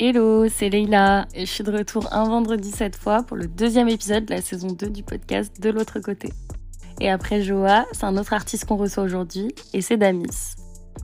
Hello, c'est Leila et je suis de retour un vendredi cette fois pour le deuxième épisode de la saison 2 du podcast De l'autre côté. Et après Joa, c'est un autre artiste qu'on reçoit aujourd'hui et c'est Damis.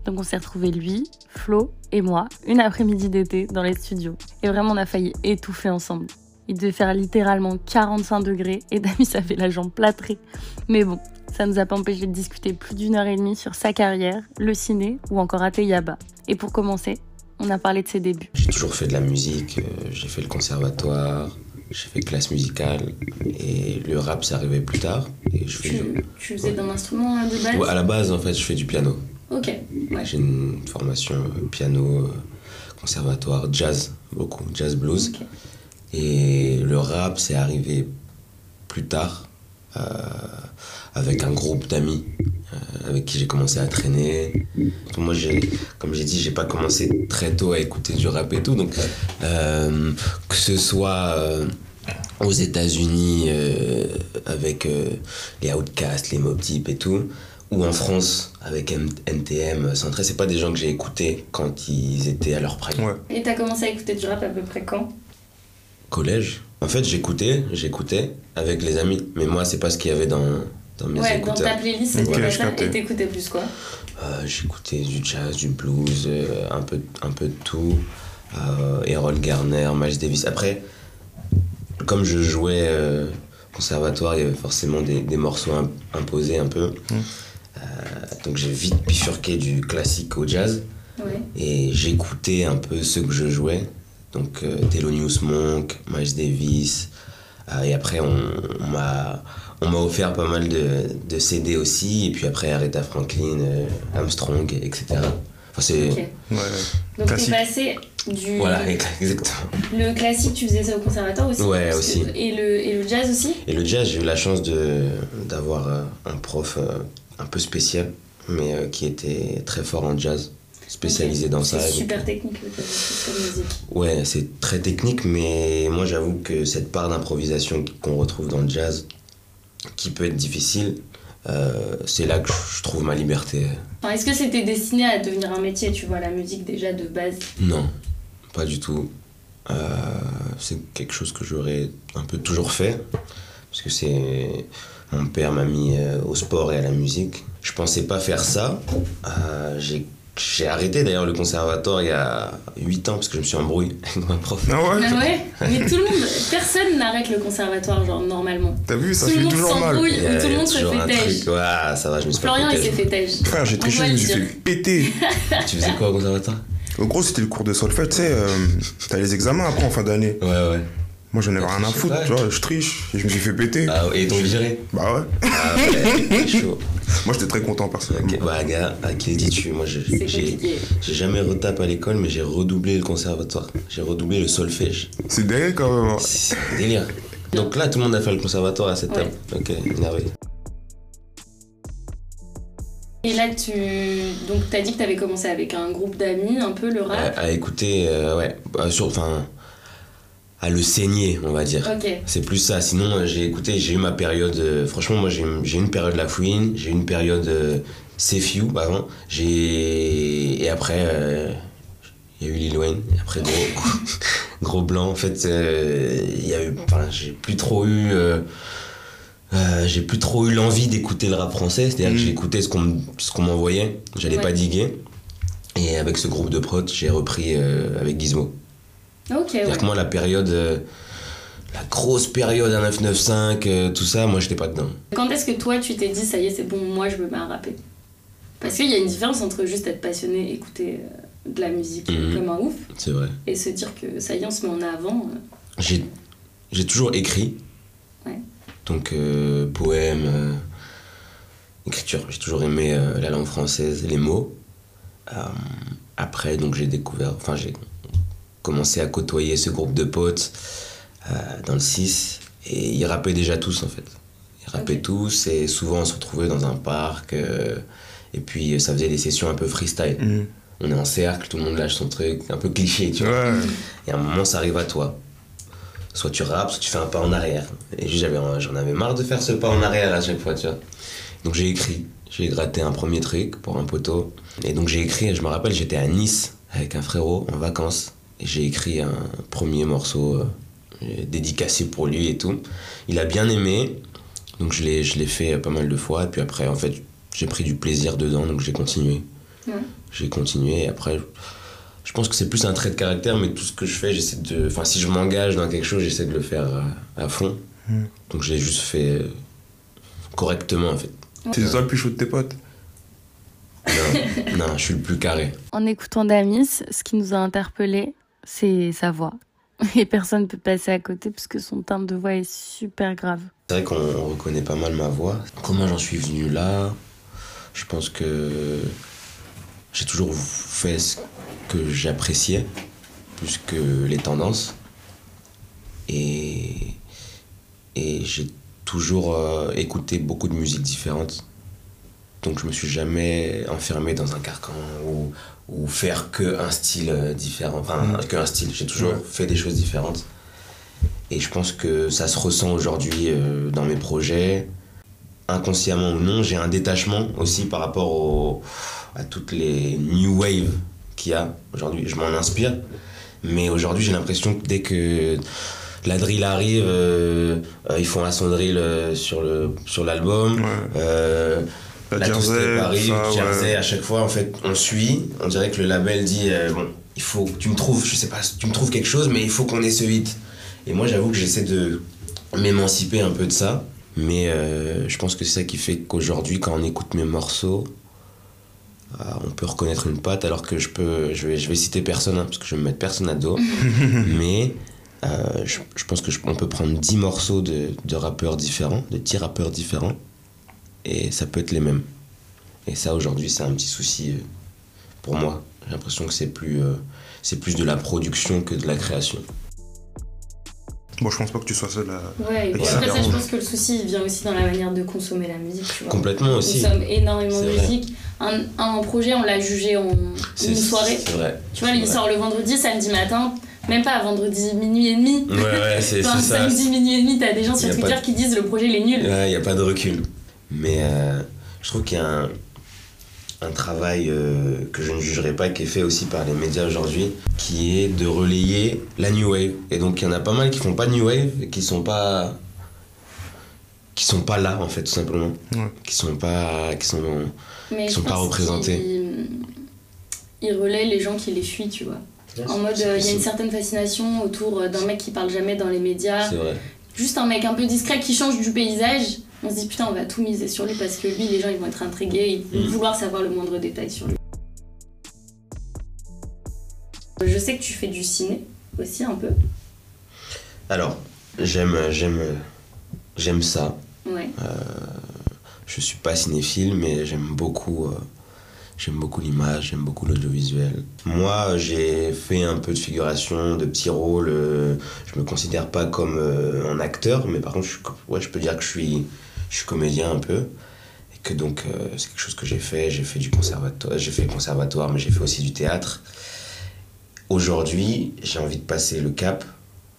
Donc on s'est retrouvé lui, Flo et moi une après-midi d'été dans les studios. Et vraiment on a failli étouffer ensemble. Il devait faire littéralement 45 degrés et Damis avait la jambe plâtrée. Mais bon, ça nous a pas empêché de discuter plus d'une heure et demie sur sa carrière, le ciné ou encore Yaba. Et pour commencer, on a parlé de ses débuts. J'ai toujours fait de la musique, euh, j'ai fait le conservatoire, j'ai fait classe musicale et le rap c'est arrivé plus tard. Et je fais tu, faisais d'un instrument hein, de base À la base en fait je fais du piano. Ok. J'ai une formation euh, piano, euh, conservatoire, jazz, beaucoup, jazz blues. Et le rap c'est arrivé plus tard avec un groupe d'amis euh, avec qui j'ai commencé à traîner. Moi, comme j'ai dit, j'ai pas commencé très tôt à écouter du rap et tout. Donc, euh, que ce soit euh, aux États-Unis avec les Outcasts, les Mob Deep et tout, ou en France avec NTM, Centré, c'est pas des gens que j'ai écoutés quand ils étaient à leur prime. Ouais. Et t'as commencé à écouter du rap à peu près quand? Collège. En fait, j'écoutais, j'écoutais avec les amis, mais moi, c'est pas ce qu'il y avait dans dans ouais, Dans ta playlist, c'était okay, ça. Et t'écoutais plus quoi euh, J'écoutais du jazz, du blues, euh, un, peu, un peu de tout. Euh, Errol Garner, Miles Davis. Après, comme je jouais euh, conservatoire, il y avait forcément des, des morceaux imposés un peu. Mmh. donc j'ai vite bifurqué du classique au jazz. Ouais. Et j'écoutais un peu ce que je jouais. Donc Thelonious Monk, Miles Davis. Et après, on, on m'a on m'a offert pas mal de, de, CD aussi, et puis après Aretha Franklin, euh, Armstrong, etc. Enfin, c'est. Ouais, Donc t'es passé du. Voilà, exactement. Le classique, tu faisais ça au conservatoire aussi Ouais, aussi. Et le, et le jazz aussi Et le jazz, j'ai eu la chance d'avoir euh, un prof euh, un peu spécial, mais qui était très fort en jazz spécialisé dans ça. C'est super technique le musique. Ouais, c'est très technique, mais moi j'avoue que cette part d'improvisation qu'on retrouve dans le jazz, qui peut être difficile, euh, c'est là que je trouve ma liberté. Est-ce que c'était destiné à devenir un métier, tu vois, la musique déjà de base? Non, pas du tout. Euh, c'est quelque chose que j'aurais un peu toujours fait, parce que c'est mon père m'a mis euh, au sport et à la musique. Je pensais pas faire ça. j'ai j'ai arrêté d'ailleurs le conservatoire il y a 8 ans parce que je me suis embrouillé avec ma prof. Ah ouais, ah ouais Mais tout le monde, personne n'arrête le conservatoire genre normalement. T'as vu, ça fait toujours mal. Tout le monde se fait têche. Ouais, ça va, je me suis Florian, il s'est fait têche. Frère, j'ai triché, je me suis fait péter. tu faisais quoi au conservatoire? En gros, c'était le cours de solfège, tu sais, euh, t'as les examens après en fin d'année. Ouais, ouais. Moi j'en ai rien à foutre, tu vois, je triche je me suis fait péter. Ah, et donc viré Bah ouais. Ah ouais, chaud. Moi j'étais très content personnellement. Ok, bah gars, à qui dis-tu? Moi j'ai jamais retapé à l'école, mais j'ai redoublé le conservatoire. J'ai redoublé le solfège. C'est délire quand même. C'est délire. Donc là, tout le monde a fait le conservatoire à cette table. Ok, énervé. Et là, tu donc t'as dit que t'avais commencé avec un groupe d'amis, un peu le rap? À, écouter, euh, ouais, bah, sur, enfin à le saigner, on va dire. C'est plus ça. Sinon, j'ai écouté, j'ai eu ma période. Euh, franchement, moi, j'ai une période La Fouine, j'ai une période euh, Sefiu avant. J'ai. Et après, euh, il y a eu Lil Wayne. Et après, gros, gros blanc. En fait, il y a eu. Enfin, j'ai plus trop eu. j'ai plus trop eu l'envie d'écouter le rap français, c'est-à-dire que mm. j'écoutais ce qu'on m'envoyait, j'allais pas diguer. Et avec ce groupe de prods, j'ai repris avec Gizmo. C'est-à-dire que moi, la période. Euh, la grosse période à 995, euh, tout ça, moi, j'étais pas dedans. Quand est-ce que toi, tu t'es dit, ça y est, c'est bon, moi, je me mets à rapper? Parce qu'il y a une différence entre juste être passionné, écouter euh, de la musique mhm. comme un ouf. C'est vrai. Et se dire que ça y est, on se met en avant. J'ai, j'ai toujours écrit. Ouais. Donc, poème, écriture. J'ai toujours aimé la langue française, les mots. après, donc, j'ai découvert. Enfin, j'ai commencé à côtoyer ce groupe de potes euh, dans le 6 et ils rappaient déjà tous en fait. Ils rappaient tous et souvent on se retrouvait dans un parc euh, et puis ça faisait des sessions un peu freestyle. Mm. On est en cercle, tout le monde lâche son truc, un peu cliché, tu vois. Et à un moment ça arrive à toi. Soit tu rappes, soit tu fais un pas en arrière. Et j'en avais marre de faire ce pas en arrière à chaque fois, tu vois. Donc j'ai écrit, j'ai gratté un premier truc pour un poteau. Et donc j'ai écrit, je me rappelle, j'étais à Nice avec un frérot en vacances Et j'ai écrit un premier morceau euh, dédicacé pour lui et tout. Il a bien aimé, donc je l'ai, je l'ai fait pas mal de fois. Et puis après, en fait, j'ai pris du plaisir dedans, donc j'ai continué. Ouais. J'ai continué. Et après, je pense que c'est plus un trait de caractère, mais tout ce que je fais, j'essaie de. Enfin, si je m'engage dans quelque chose, j'essaie de le faire à, à fond. Mm. Donc je l'ai juste fait euh, correctement, en fait. C'est toi le plus chaud de tes potes? Non, non, je suis le plus carré. En écoutant Damis, ce qui nous a interpellés, c'est sa voix. Et personne ne peut passer à côté parce que son timbre de voix est super grave. C'est vrai qu'on reconnaît pas mal ma voix. Comment j'en suis venu là? Je pense que j'ai toujours fait ce que j'appréciais plus que les tendances. Et, et j'ai toujours euh, écouté beaucoup de musiques différentes. Donc je me suis jamais enfermé dans un carcan ou, ou faire que un style euh, différent. Enfin, que un style. J'ai toujours fait des choses différentes. Et je pense que ça se ressent aujourd'hui euh, dans mes projets. Inconsciemment ou non, j'ai un détachement aussi par rapport au- à toutes les new wave qu'il y a aujourd'hui. Je m'en inspire. Mais aujourd'hui, j'ai l'impression que dès que la drill arrive, euh, euh, ils font un son drill sur sur l'album. Euh, La la Jersey, ouais. À chaque fois, en fait, on suit. On dirait que le label dit euh, bon, il faut que tu me trouves, je sais pas, tu me trouves quelque chose, mais il faut qu'on ait ce hit. Et moi, j'avoue que j'essaie de m'émanciper un peu de ça. Mais euh, je pense que c'est ça qui fait qu'aujourd'hui, quand on écoute mes morceaux, euh, on peut reconnaître une patte, alors que je peux, je vais, je vais citer personne, hein, parce que je vais me mettre personne à dos. mais je, je pense que je- on peut prendre 10 morceaux de, de rappeurs différents, de 10 rappeurs différents, et ça peut être les mêmes. Et ça, aujourd'hui, c'est un petit souci euh, pour moi. J'ai l'impression que c'est plus, euh, c'est plus de la production que de la création. Bon, je pense pas que tu sois seul à. Ouais, Ouais. après ça, je pense que le souci il vient aussi dans la manière de consommer la musique, tu vois. Complètement On aussi. consomme énormément de musique. Un, un projet, on l'a jugé en une soirée. C'est vrai. Tu vois, il sort le vendredi, samedi matin, même pas vendredi minuit et demi. Ouais, ouais, c'est Enfin, ça. samedi minuit et demi, t'as des gens sur Y Twitter pas qui disent le projet il est nul. Il n'y a pas de recul. Mais euh, je trouve qu'il y a un, un travail euh, que je ne jugerai pas, qui est fait aussi par les médias aujourd'hui, qui est de relayer la New Wave. Et donc il y en a pas mal qui font pas de New Wave et qui sont pas qui sont pas là en fait tout simplement Ouais. qui sont pas qui sont Mais je sont pas représentés. Ils relaient les gens qui les fuient, tu vois. En mode, euh, il y a une certaine fascination autour euh, d'un mec qui parle jamais dans les médias. c'est vrai Juste un mec un peu discret qui change du paysage. On se dit putain, on va tout miser sur lui parce que lui, les gens ils vont être intrigués, ils vont Mm. vouloir savoir le moindre détail sur lui. Je sais que tu fais du ciné aussi un peu. alors j'aime j'aime j'aime ça Ouais. je suis pas cinéphile, mais j'aime beaucoup, euh, j'aime beaucoup l'image, j'aime beaucoup l'audiovisuel. Moi, j'ai fait un peu de figuration, de petits rôles. euh, je me considère pas comme euh, un acteur, mais par contre, je, ouais, je peux dire que je suis, je suis comédien un peu. Et que donc, euh, c'est quelque chose que j'ai fait. J'ai fait du conservatoire, j'ai fait le conservatoire, mais j'ai fait aussi du théâtre. Aujourd'hui, j'ai envie de passer le cap,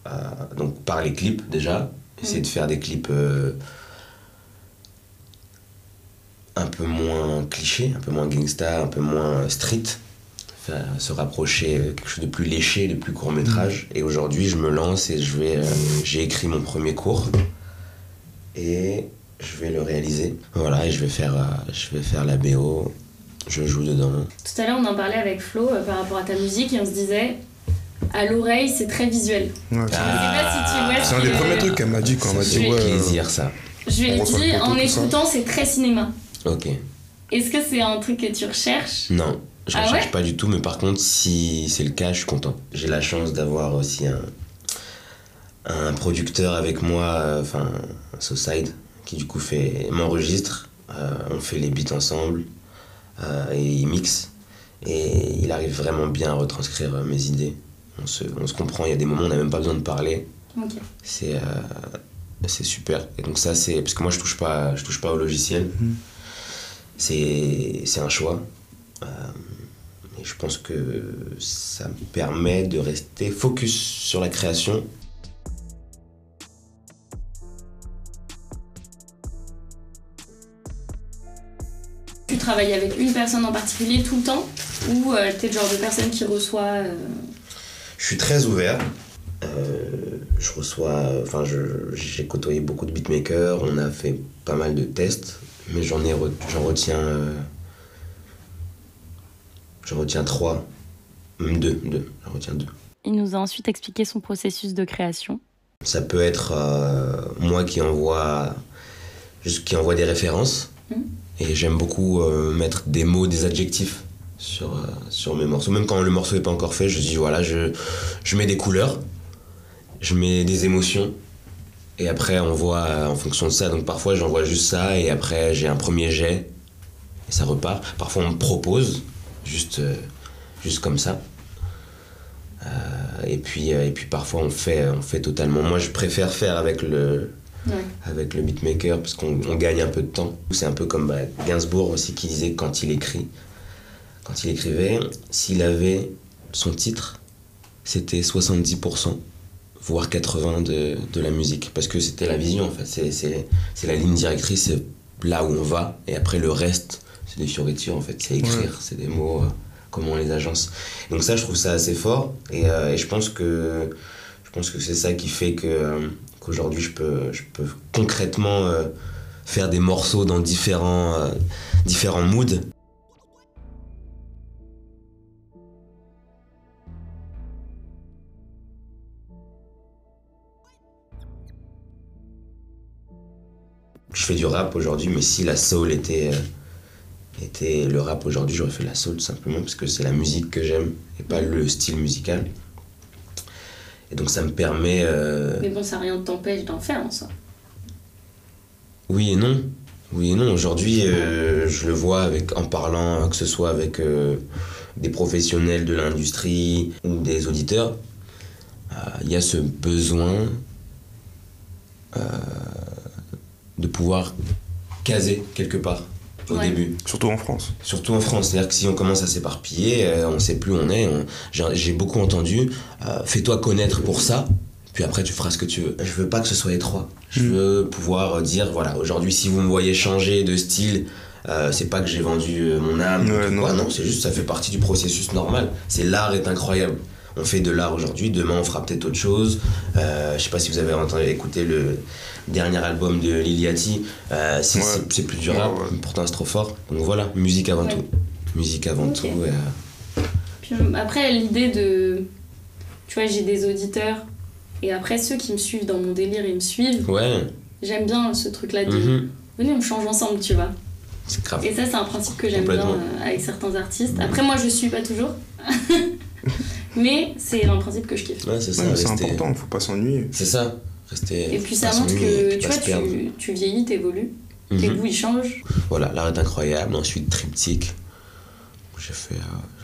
euh, donc par les clips déjà, essayer de faire des clips. euh, un peu moins cliché, un peu moins gangsta, un peu moins street, se rapprocher quelque chose de plus léché, de plus court métrage. Et aujourd'hui, je me lance et je vais, euh, j'ai écrit mon premier cours et je vais le réaliser. Voilà, et je vais faire, euh, je vais faire la BO. Je joue dedans. Tout à l'heure, on en parlait avec Flo euh, par rapport à ta musique et on se disait, à l'oreille, c'est très visuel. Ouais, si vois C'est un des premiers trucs qu'elle m'a dit quand elle m'a dit ouais. euh, plaisir, ça. Je lui ai dit, en écoutant, c'est très cinéma. Ok. Est-ce que c'est un truc que tu recherches? Non, je ne Ah cherche ouais pas du tout, mais par contre, si c'est le cas, je suis content. J'ai la chance d'avoir aussi un, un producteur avec moi, euh, enfin, Socide, qui du coup fait m'enregistre. Euh, on fait les beats ensemble euh, et il mixe. Et il arrive vraiment bien à retranscrire euh, mes idées. On se, on se comprend, il y a des moments où on n'a même pas besoin de parler. C'est euh, c'est super. Et donc ça, c'est... Parce que moi, je touche pas, je touche pas au logiciel. Mhm. C'est c'est un choix. Euh, et je pense que ça me permet de rester focus sur la création. Tu travailles avec une personne en particulier tout le temps ou euh, t'es le genre de personne qui reçoit euh, Je suis très ouvert. Euh, je reçois, enfin, je- j'ai côtoyé beaucoup de beatmakers, on a fait pas mal de tests, mais j'en ai, re- j'en retiens, euh, j'en retiens trois, même deux, deux, j'en retiens deux. Il nous a ensuite expliqué son processus de création. Ça peut être euh, moi qui envoie, juste qui envoie des références. Mhm. Et j'aime beaucoup euh, mettre des mots, des adjectifs sur, euh, sur mes morceaux. Même quand le morceau n'est pas encore fait, je dis voilà, je, je mets des couleurs, je mets des émotions. Et après, on voit en fonction de ça. Donc parfois, j'envoie juste ça et après, j'ai un premier jet et ça repart. Parfois, on me propose, juste, euh, juste comme ça. Et, puis, et puis parfois, on fait, on fait totalement. Moi, je préfère faire avec le, Ouais. avec le beatmaker parce qu'on on gagne un peu de temps. C'est un peu comme bah, Gainsbourg aussi qui disait quand il écrit, quand il écrivait, s'il avait son titre, c'était 70%, voire 80% de, de la musique. Parce que c'était la vision en fait, c'est- c'est c'est la ligne directrice, c'est là où on va, et après le reste, c'est des fioritures en fait, c'est écrire, c'est des mots, euh, comment on les agence. Donc ça, je trouve ça assez fort, et, euh, et je pense que je pense que c'est ça qui fait que euh, qu'aujourd'hui je peux, je peux concrètement euh, faire des morceaux dans différents, euh, différents moods. Je fais du rap aujourd'hui, mais si la soul était, euh, était le rap aujourd'hui, j'aurais fait la soul tout simplement parce que c'est la musique que j'aime et pas le style musical. Et donc ça me permet. euh, Mais bon, ça rien ne t'empêche d'en faire en soi. Oui et non. Oui et non. Aujourd'hui, euh, je le vois avec, en parlant, que ce soit avec euh, des professionnels de l'industrie ou des auditeurs. Il y a ce besoin de pouvoir caser quelque part au Ouais. début. Surtout en France. Surtout en France, c'est-à-dire que si on commence à s'éparpiller, euh, on sait plus où on est. on- J'ai beaucoup entendu, euh, fais-toi connaître pour ça, puis après tu feras ce que tu veux. Je veux pas que ce soit étroit. Je Mm. veux pouvoir euh, dire, voilà, aujourd'hui si vous me voyez changer de style, euh, c'est pas que j'ai vendu mon âme, Ouais, non. quoi, non, c'est juste ça fait partie du processus normal. C'est l'art est incroyable. On fait de l'art aujourd'hui, demain on fera peut-être autre chose. Euh, je sais pas si vous avez entendu écouter le dernier album de Liliati, euh, c'est Ouais. plus du rap, ouais. pourtant c'est trop fort. Donc voilà, musique avant Ouais. tout. Musique avant tout. et, euh, Puis euh, après, l'idée de. Tu vois, j'ai des auditeurs. Et après, ceux qui me suivent dans mon délire, ils me suivent. ouais, J'aime bien ce truc-là de. mhm, Venez, on change ensemble, tu vois. c'est grave. Et ça, c'est un principe que j'aime bien euh, avec certains artistes. Après, moi, je suis pas toujours. Mais c'est un principe que je kiffe. Ouais, c'est ça. Ouais, c'est important, faut pas s'ennuyer. C'est ça. Rester. Et puis ça montre que, tu vois, tu, tu vieillis, t'évolues. Tes Mhm. goûts, ils changent. Voilà, l'art est incroyable. Ensuite, triptyque. J'ai fait. euh,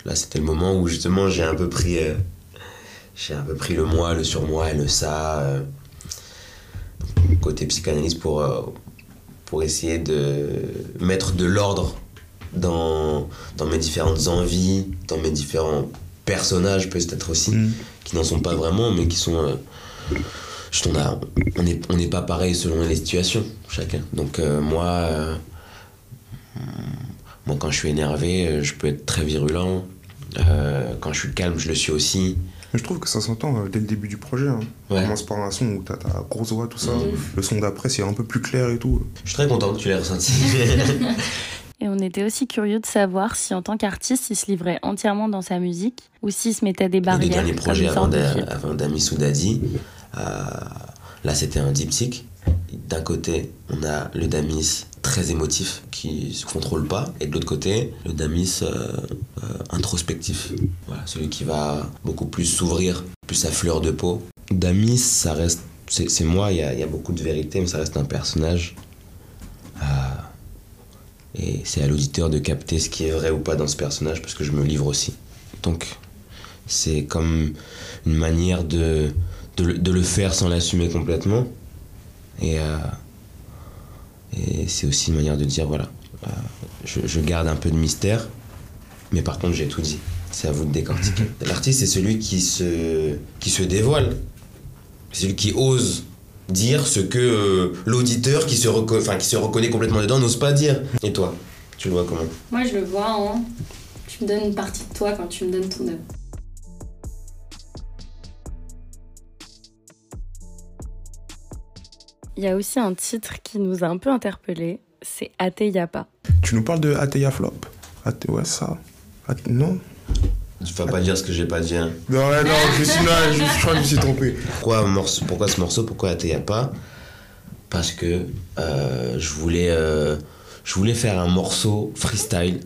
là, c'était le moment où justement j'ai un peu pris. euh, j'ai un peu pris le moi, le surmoi et le ça. euh, côté psychanalyse pour, euh, pour essayer de mettre de l'ordre dans, dans mes différentes envies, dans mes différents personnages peut-être aussi. Mm. qui n'en sont pas vraiment, mais qui sont. euh, on n'est on n'est pas pareil selon les situations, chacun. Donc, euh, moi, euh, moi, quand je suis énervé, euh, je peux être très virulent. Euh, quand je suis calme, je le suis aussi. Mais je trouve que ça s'entend euh, dès le début du projet. Hein. On commence par un son où t'as ta grosse voix, tout ça. Mhm. Le son d'après, c'est un peu plus clair et tout. Je suis très content que tu l'aies ressenti. Et on était aussi curieux de savoir si en tant qu'artiste, il se livrait entièrement dans sa musique ou s'il se mettait des barrières. le dernier comme projet une avant avant d'Ami Soudadi, euh, là c'était un diptyque. D'un côté, on a le Damis très émotif qui se contrôle pas, et de l'autre côté, le Damis euh, euh, introspectif. Voilà, celui qui va beaucoup plus s'ouvrir, plus à fleur de peau. Damis, ça reste. C'est moi, il y a, il y a beaucoup de vérité, mais ça reste un personnage. Et c'est à l'auditeur de capter ce qui est vrai ou pas dans ce personnage, parce que je me livre aussi. Donc, c'est comme une manière de, de, le- de le faire sans l'assumer complètement. Et, euh, et c'est aussi une manière de dire voilà, euh, je, je garde un peu de mystère, mais par contre j'ai tout dit. C'est à vous de décortiquer. L'artiste, c'est celui qui se, qui se dévoile. C'est celui qui ose dire ce que euh, l'auditeur qui, se qui se reconnaît complètement dedans n'ose pas dire. Et toi, tu le vois comment? Moi, je le vois. Hein. Tu me donnes une partie de toi quand tu me donnes ton œuvre. Il y a aussi un titre qui nous a un peu interpellés, c'est Ateyapa. Tu nous parles de Ateya Flop Ate, ouais, ça. Non? Tu vas pas dire ce que j'ai pas dit. hein. Non, non, je, suis, non, je, je crois que je me suis trompé. Pourquoi, morceau, pourquoi ce morceau Pourquoi Ateya pas? Parce que euh, je, voulais, euh, je voulais faire un morceau freestyle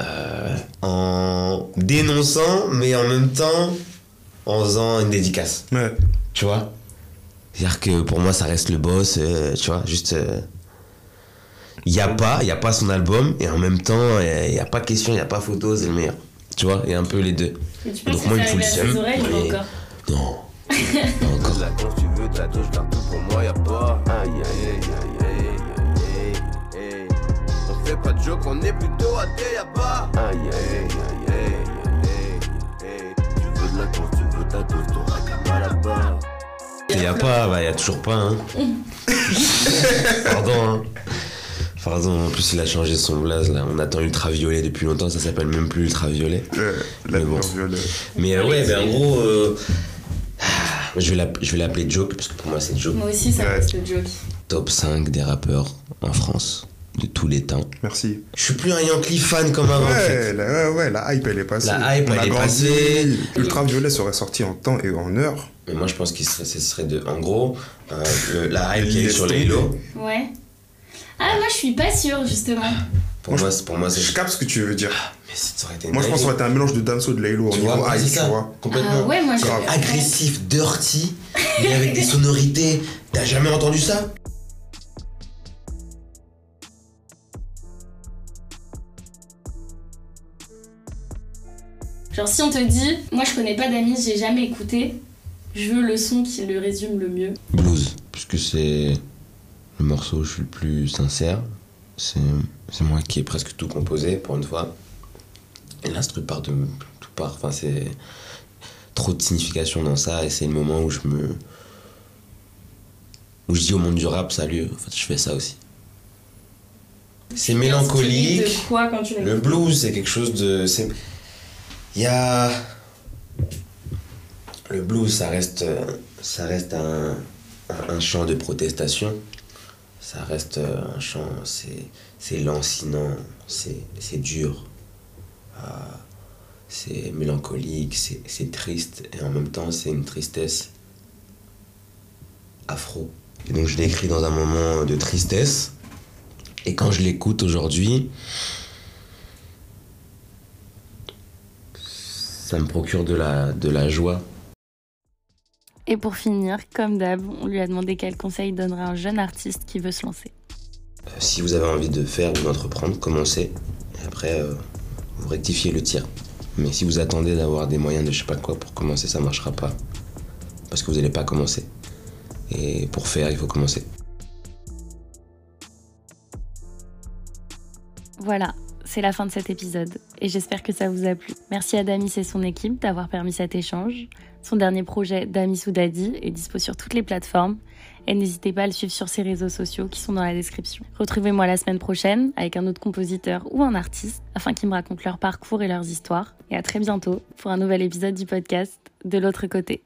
euh, en dénonçant, mais en même temps en faisant une dédicace. Ouais. Tu vois? C'est-à-dire que pour moi, ça reste le boss, tu vois, juste. Il n'y a pas, il a pas son album, et en même temps, il n'y a, pas question, il n'y a pas photo, c'est le meilleur. Tu vois, il y a un peu les deux. Et tu penses Donc que moi, il me fout à le seum, mais- Non. Pas encore. La con, tu veux, ta touche partout pour moi, y'a pas. Aïe, aïe, aïe, aïe, aïe, aïe, aïe. On fait pas de joke, on est plutôt à thé, y'a pas. Aïe, aïe, aïe, aïe, aïe, aïe, aïe. Tu veux de la course, tu veux ta dose, t'auras qu'à mal là-bas. Il n'y a pas, bah, il n'y a toujours pas. Hein. Pardon. Hein. Pardon, en plus il a changé son blaze là. On attend Ultraviolet depuis longtemps, ça s'appelle même plus Ultraviolet. Le, la Mais bon. couleur violet. Mais euh, ouais, mais en gros, euh, je vais l'app- je vais l'appeler Joke, parce que pour moi c'est Joke. Moi aussi, ça Ouais. reste le joke. Top 5 des rappeurs en France de tous les temps. Merci. Je suis plus un Yankee fan comme avant en fait. Ouais, la, ouais, ouais, la hype elle est passée. La hype, On elle est grandi. passée. Ultraviolet serait sorti en temps et en heure. Mais moi je pense qu'il serait, ce serait de. En gros, euh, le- la hype eu Laisse sur les lots, Ouais. Ah, moi, je suis pas sûre, justement. pour Moi, c'est- pour moi c'est. Je capte ce que tu veux dire. Mais ça aurait été Moi, je pense que ça va être un mélange de Damso et de Laylo au Tu niveau vois, tu ça, vois. complètement. Ah ouais, moi, je Grave. agressif, dirty, mais avec des sonorités. T'as jamais entendu ça? Genre, si on te dit, moi, je connais pas d'amis, j'ai jamais écouté, je veux le son qui le résume le mieux. Blues, puisque c'est le morceau où je suis le plus sincère. C'est moi qui ai presque tout composé pour une fois. Et l'instru part de tout part. Enfin, c'est trop de signification dans ça et c'est le moment où je me. où je dis au monde du rap, salut, en fait, je fais ça aussi. C'est mélancolique. De quoi quand tu Le blues, c'est quelque chose de. Il y a. Le blues, ça reste, ça reste un, un, un chant de protestation. Ça reste euh, un chant, c'est, lancinant, c'est, dur. Ah, c'est mélancolique, c'est, triste, et en même temps, c'est une tristesse afro. Et donc, je l'ai écrit dans un moment de tristesse. Et quand je l'écoute aujourd'hui, ça me procure de la joie. Et pour finir, comme d'hab, on lui a demandé quel conseil donnerait un jeune artiste qui veut se lancer. Euh, Si vous avez envie de faire ou d'entreprendre, commencez. Et après, euh, vous rectifiez le tir. Mais si vous attendez d'avoir des moyens de je sais pas quoi pour commencer, ça marchera pas. Parce que vous n'allez pas commencer. Et pour faire, il faut commencer. Voilà, c'est la fin de cet épisode et j'espère que ça vous a plu. Merci à Damis et son équipe d'avoir permis cet échange. Son dernier projet, Damis ou Daddy, est dispo sur toutes les plateformes et n'hésitez pas à le suivre sur ses réseaux sociaux qui sont dans la description. Retrouvez-moi la semaine prochaine avec un autre compositeur ou un artiste afin qu'ils me racontent leur parcours et leurs histoires. Et à très bientôt pour un nouvel épisode du podcast De l'autre côté.